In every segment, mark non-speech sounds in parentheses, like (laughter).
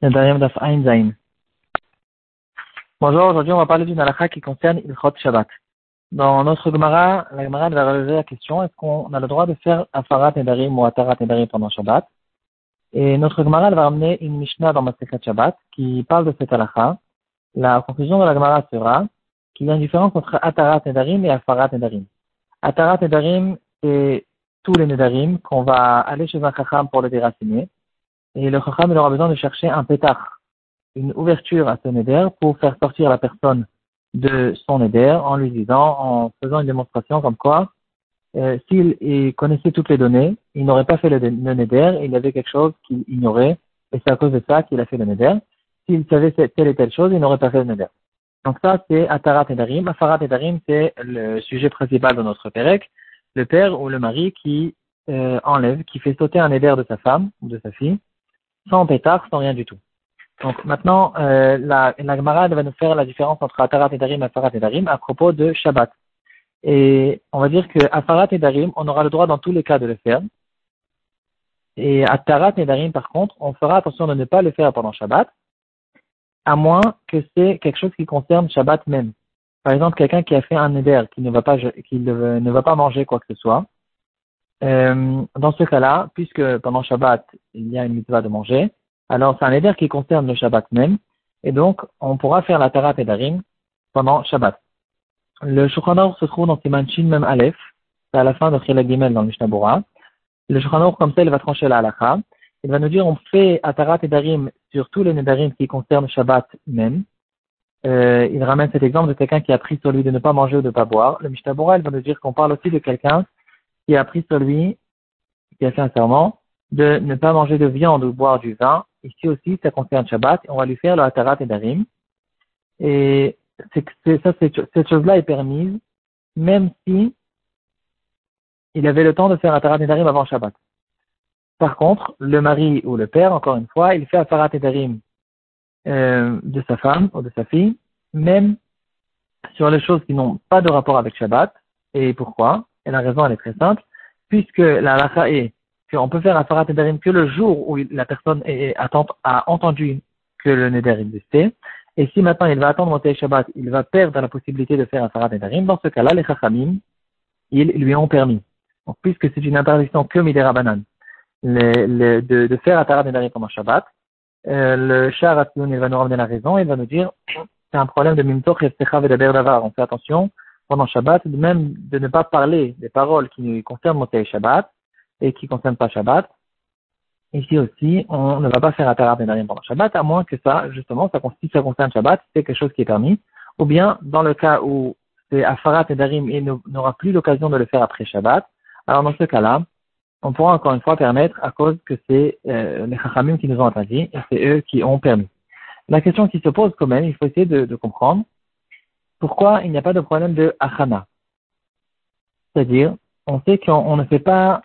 Bonjour, aujourd'hui on va parler d'une halakha qui concerne Ilchot Shabbat. Dans notre Gemara, la Gemara va relever la question est-ce qu'on a le droit de faire Afarat Nedarim ou Atarat Nedarim pendant Shabbat? Et notre Gemara va ramener une Mishnah dans Masechet Shabbat qui parle de cette halakha. La conclusion de la Gemara sera qu'il y a une différence entre Atarat Nedarim et Afarat Nedarim. Atarat Nedarim, c'est tous les Nedarim qu'on va aller chez un Chacham pour les déraciner et le Chacham aura besoin de chercher un pétard, une ouverture à ce neder pour faire sortir la personne de son neder en lui disant, en faisant une démonstration comme quoi, euh, s'il connaissait toutes les données, il n'aurait pas fait le, neder, il avait quelque chose qu'il ignorait, et c'est à cause de ça qu'il a fait le neder. S'il savait telle et telle chose, il n'aurait pas fait le neder. Donc ça, c'est Atarat et Darim. Afarat et Darim, c'est le sujet principal de notre Pérec, le père ou le mari qui euh, enlève, qui fait sauter un neder de sa femme ou de sa fille, sans pétard, sans rien du tout. Donc maintenant, euh, la, Gemara va nous faire la différence entre Atarat et Darim et Afarat et Darim à propos de Shabbat. Et on va dire que Afarat et Darim, on aura le droit dans tous les cas de le faire. Et Atarat et Darim, par contre, on fera attention de ne pas le faire pendant Shabbat, à moins que c'est quelque chose qui concerne Shabbat même. Par exemple, quelqu'un qui a fait un neder, qui ne va pas, qui ne va pas manger quoi que ce soit, euh, dans ce cas-là, puisque pendant Shabbat, il y a une mitzvah de manger, alors c'est un éder qui concerne le Shabbat même, et donc on pourra faire la Tarat et Darim pendant Shabbat. Le Shulchan se trouve dans Siman Shin même Aleph, c'est à la fin de Chila Gimel dans le Mishnah Le Shulchan comme ça, il va trancher la halakha. Il va nous dire on fait Atarat et Darim sur tous les Nedarim qui concernent Shabbat même. Euh, il ramène cet exemple de quelqu'un qui a pris sur lui de ne pas manger ou de ne pas boire. Le Mishnah il va nous dire qu'on parle aussi de quelqu'un qui a pris sur lui, qui a fait un serment, de ne pas manger de viande ou boire du vin. Ici aussi, ça concerne Shabbat. On va lui faire le Hatarat et Darim. Et c'est, ça, cette chose-là est permise, même si il avait le temps de faire Hatarat et Darim avant Shabbat. Par contre, le mari ou le père, encore une fois, il fait Hatarat et Darim euh, de sa femme ou de sa fille, même sur les choses qui n'ont pas de rapport avec Shabbat. Et pourquoi? Et la raison, elle est très simple, puisque la lacha est qu'on peut faire Afarat Nedarim que le jour où la personne est, a entendu que le Neder existait. Et si maintenant il va attendre Montée Shabbat, il va perdre la possibilité de faire Afarat Nedarim, dans ce cas-là, les Chachamim, ils lui ont permis. Donc, puisque c'est une interdiction que Midera Banan, de, de faire Afarat Nedarim pendant Shabbat, euh, le Shah il va nous ramener la raison, il va nous dire, (clears throat) c'est un problème de Mimtoch et Davar. On fait attention, pendant Shabbat, même de ne pas parler des paroles qui concernent Moté Shabbat et qui ne concernent pas Shabbat. Ici aussi, on ne va pas faire Atarat Nedarim pendant Shabbat, à moins que ça, justement, ça, si ça concerne Shabbat, c'est quelque chose qui est permis. Ou bien, dans le cas où c'est Afarat Nedarim et n'aura plus l'occasion de le faire après Shabbat, alors dans ce cas-là, on pourra encore une fois permettre à cause que c'est euh, les Chachamim qui nous ont interdit et c'est eux qui ont permis. La question qui se pose quand même, il faut essayer de comprendre, pourquoi il n'y a pas de problème de achana C'est-à-dire, on sait qu'on ne fait pas,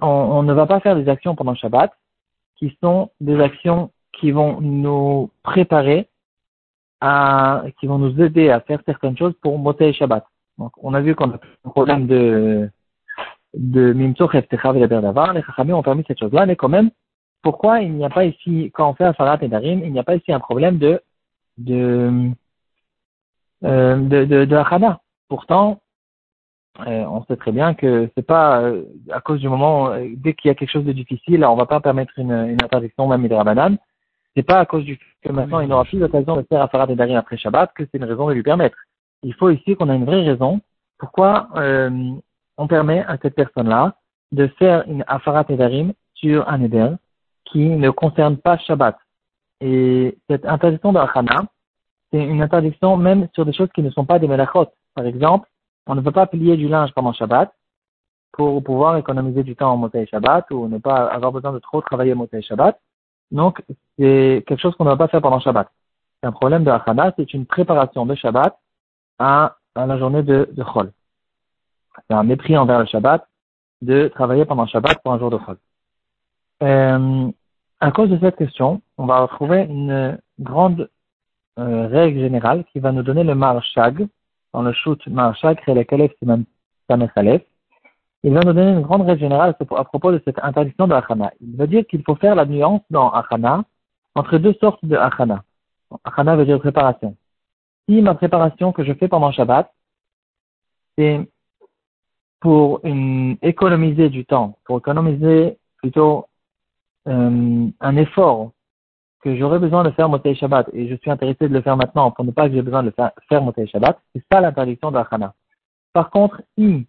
on, ne va pas faire des actions pendant Shabbat qui sont des actions qui vont nous préparer à, qui vont nous aider à faire certaines choses pour monter Shabbat. Donc, on a vu qu'on a un problème de, de Mimtsoch et d'avoir. Les Chachamim ont permis cette chose-là, mais quand même, pourquoi il n'y a pas ici, quand on fait Afarat et Darim, il n'y a pas ici un problème de, de, euh, de, de, de Pourtant, euh, on sait très bien que c'est pas euh, à cause du moment, dès qu'il y a quelque chose de difficile, on va pas permettre une, une interdiction même banane. C'est pas à cause du que maintenant il n'aura plus l'occasion de faire Afarat et Darim après Shabbat que c'est une raison de lui permettre. Il faut ici qu'on a une vraie raison pourquoi on permet à cette personne-là de faire une Afarat et Darim sur un Eder qui ne concerne pas Shabbat. Et cette interdiction de c'est une interdiction même sur des choses qui ne sont pas des melachot. Par exemple, on ne peut pas plier du linge pendant Shabbat pour pouvoir économiser du temps en Motei Shabbat ou ne pas avoir besoin de trop travailler en Motei Shabbat. Donc, c'est quelque chose qu'on ne va pas faire pendant Shabbat. C'est un problème de Hachana, c'est une préparation de Shabbat à, la journée de, de Chol. C'est un mépris envers le Shabbat de travailler pendant Shabbat pour un jour de Chol. Euh, à cause de cette question, on va retrouver une grande euh, règle générale qui va nous donner le marshag, dans le shoot c'est le siman Il va nous donner une grande règle générale à propos de cette interdiction de Achana. Il veut dire qu'il faut faire la nuance dans Achana entre deux sortes de achana. Achana veut dire préparation. Si ma préparation que je fais pendant Shabbat, c'est pour économiser du temps, pour économiser plutôt euh, un effort que j'aurais besoin de faire Motei Shabbat et je suis intéressé de le faire maintenant pour ne pas que j'ai besoin de le faire, faire Motei Shabbat, c'est ça l'interdiction de Par contre, si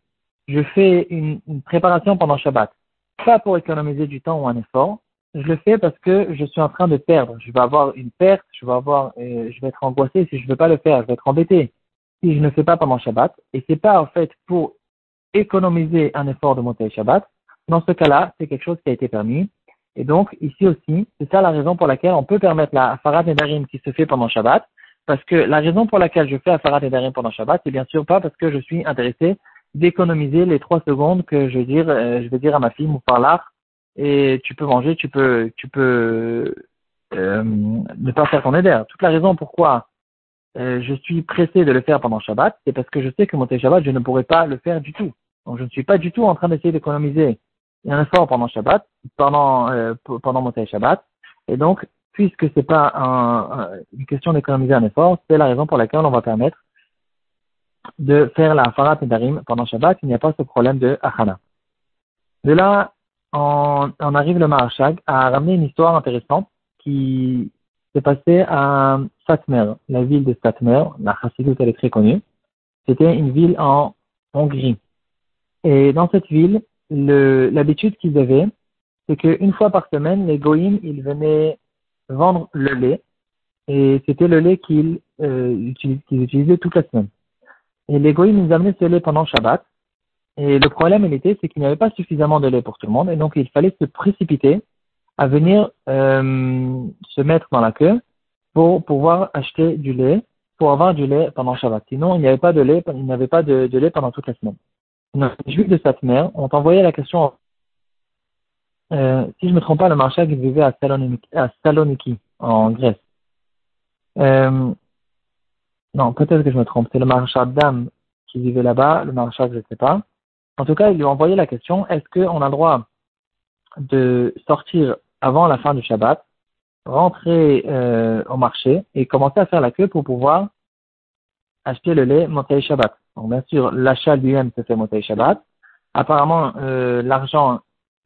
je fais une, préparation pendant Shabbat, pas pour économiser du temps ou un effort, je le fais parce que je suis en train de perdre. Je vais avoir une perte, je vais avoir, euh, je vais être angoissé si je ne veux pas le faire, je vais être embêté si je ne fais pas pendant Shabbat. Et c'est pas en fait pour économiser un effort de Motei Shabbat. Dans ce cas-là, c'est quelque chose qui a été permis. Et donc, ici aussi, c'est ça la raison pour laquelle on peut permettre la Farat Nedarim qui se fait pendant Shabbat. Parce que la raison pour laquelle je fais Farat Nedarim pendant Shabbat, c'est bien sûr pas parce que je suis intéressé d'économiser les trois secondes que je vais dire, euh, je vais dire à ma fille, par là, et tu peux manger, tu peux, tu peux euh, ne pas faire ton éder. Toute la raison pourquoi euh, je suis pressé de le faire pendant Shabbat, c'est parce que je sais que mon Shabbat, je ne pourrais pas le faire du tout. Donc je ne suis pas du tout en train d'essayer d'économiser un effort pendant Shabbat, pendant, euh, pendant mon Shabbat. Et donc, puisque c'est pas un, une question d'économiser un effort, c'est la raison pour laquelle on va permettre de faire la Farat Nedarim pendant Shabbat. Il n'y a pas ce problème de Achana. De là, on, on arrive le Maharshag à ramener une histoire intéressante qui s'est passée à Satmer, la ville de Satmer. La Chassidut, elle est très connue. C'était une ville en Hongrie. Et dans cette ville, l'habitude qu'ils avaient, c'est qu'une fois par semaine, les goïms, ils venaient vendre le lait. Et c'était le lait qu'ils euh, utilisaient toute la semaine. Et les goïms, ils amenaient ce lait pendant Shabbat. Et le problème, il était, c'est qu'il n'y avait pas suffisamment de lait pour tout le monde. Et donc, il fallait se précipiter à venir euh, se mettre dans la queue pour pouvoir acheter du lait, pour avoir du lait pendant Shabbat. Sinon, il n'y avait pas de lait, il n'y avait pas de, lait pendant toute la semaine. Les Juifs de mère ont envoyé la question, euh, si je ne me trompe pas, le marchand qui vivait à Saloniki, en Grèce. Euh, non, peut-être que je me trompe. C'est le maréchal d'âme qui vivait là-bas, le maréchal, je ne sais pas. En tout cas, il lui a envoyé la question, est-ce qu'on a le droit de sortir avant la fin du Shabbat, rentrer euh, au marché et commencer à faire la queue pour pouvoir acheter le lait Montei Shabbat. Donc bien sûr, l'achat lui-même se fait Montei Shabbat. Apparemment, euh, l'argent,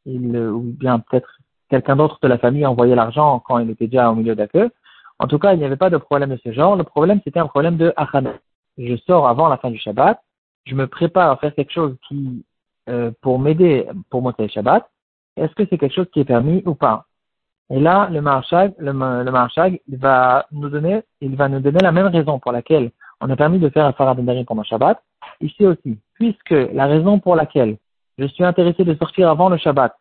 il ou bien peut-être quelqu'un d'autre de la famille a envoyé l'argent quand il était déjà au milieu de la queue. En tout cas, il n'y avait pas de problème de ce genre. Le problème, c'était un problème de achana. Je sors avant la fin du Shabbat, je me prépare à faire quelque chose qui, euh, pour m'aider pour monter Shabbat. Est-ce que c'est quelque chose qui est permis ou pas? Et là, le marshag, le, va nous donner, il va nous donner la même raison pour laquelle on a permis de faire un farad pendant Shabbat. Ici aussi, puisque la raison pour laquelle je suis intéressé de sortir avant le Shabbat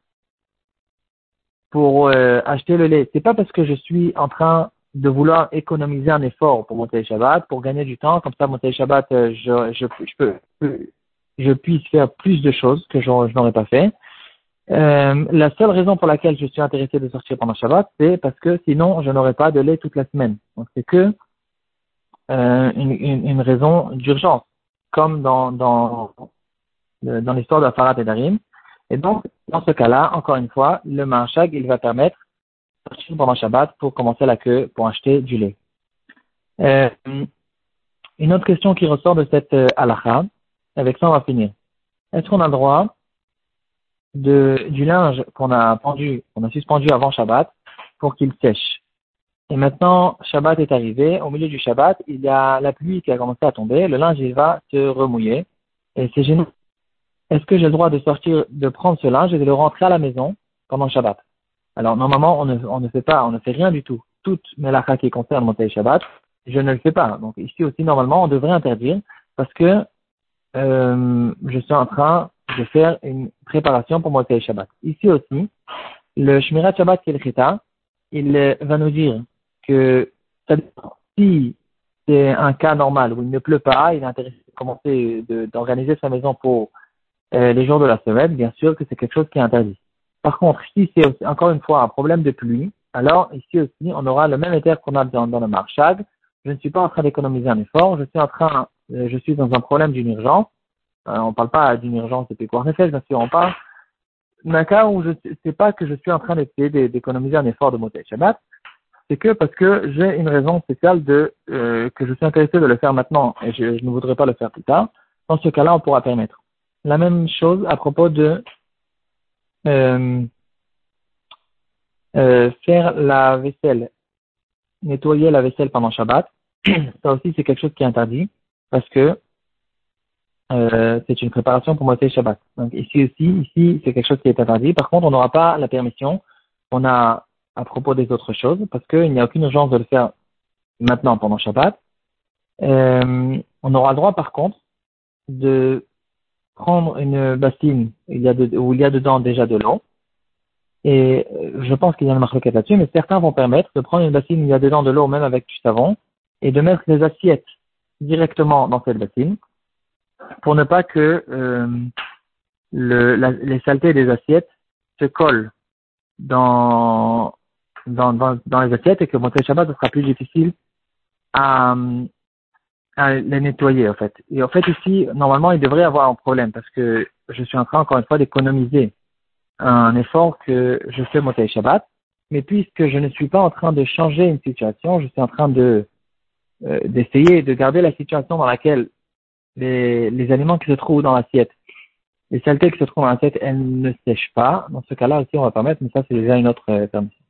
pour euh, acheter le lait, c'est pas parce que je suis en train de vouloir économiser un effort pour monter Shabbat, pour gagner du temps, comme ça monter Shabbat, euh, je, je, puisse faire plus de choses que je, je n'aurais pas fait. Euh, la seule raison pour laquelle je suis intéressé de sortir pendant Shabbat, c'est parce que sinon je n'aurais pas de lait toute la semaine. Donc c'est que euh, une, une, raison d'urgence, comme dans, dans, dans l'histoire de Farat et Darim. Et donc, dans ce cas-là, encore une fois, le marchag, il va permettre de sortir pendant Shabbat pour commencer la queue pour acheter du lait. Euh, une autre question qui ressort de cette euh, avec ça on va finir. Est-ce qu'on a le droit de, du linge qu'on a pendu, qu'on a suspendu avant Shabbat pour qu'il sèche? Et maintenant, Shabbat est arrivé. Au milieu du Shabbat, il y a la pluie qui a commencé à tomber. Le linge, il va se remouiller. Et c'est gênant. Est-ce que j'ai le droit de sortir, de prendre ce linge et de le rentrer à la maison pendant Shabbat? Alors, normalement, on ne, fait pas, on ne fait rien du tout. Toute melaka qui concerne mon Shabbat, je ne le fais pas. Donc, ici aussi, normalement, on devrait interdire parce que euh, je suis en train de faire une préparation pour monter Shabbat. Ici aussi, le Shmirat Shabbat Kelchita, il va nous dire que si c'est un cas normal où il ne pleut pas, il est intéressé de commencer d'organiser sa maison pour euh, les jours de la semaine, bien sûr que c'est quelque chose qui est interdit. Par contre, si c'est encore une fois un problème de pluie, alors ici aussi, on aura le même éther qu'on a dans, le marchag. Je ne suis pas en train d'économiser un effort, je suis en train, euh, je suis dans un problème d'une urgence euh, on ne parle pas d'une urgence de pécoire bien sûr, on parle d'un cas où je ne sais pas que je suis en train d'essayer d'économiser un effort de Motel Shabbat. C'est que parce que j'ai une raison spéciale de euh, que je suis intéressé de le faire maintenant et je, ne voudrais pas le faire plus tard. Dans ce cas-là, on pourra permettre. La même chose à propos de euh, euh, faire la vaisselle, nettoyer la vaisselle pendant Shabbat. (clears throat) Ça aussi, c'est quelque chose qui est interdit parce que c'est une préparation pour moitié Shabbat. Donc ici aussi, ici, c'est quelque chose qui est interdit. Par contre, on n'aura pas la permission. On a à propos des autres choses parce qu'il n'y a aucune urgence de le faire maintenant pendant Shabbat. Euh, on aura le droit, par contre, de prendre une bassine où il y a dedans déjà de l'eau. Et euh, je pense qu'il y a une marque là-dessus, mais certains vont permettre de prendre une bassine où il y a dedans de l'eau, même avec du savon, et de mettre les assiettes directement dans cette bassine pour ne pas que euh, le, les saletés des assiettes se collent dans, dans, dans, dans les assiettes et que mon Shabbat, ce sera plus difficile à, à les nettoyer, en fait. Et en fait, ici, normalement, il devrait y avoir un problème parce que je suis en train, encore une fois, d'économiser un effort que je fais mon Shabbat. Mais puisque je ne suis pas en train de changer une situation, je suis en train de euh, d'essayer de garder la situation dans laquelle les, les aliments qui se trouvent dans l'assiette, les saletés qui se trouvent dans l'assiette, elles ne sèchent pas. Dans ce cas-là aussi, on va permettre, mais ça, c'est déjà une autre euh, permission.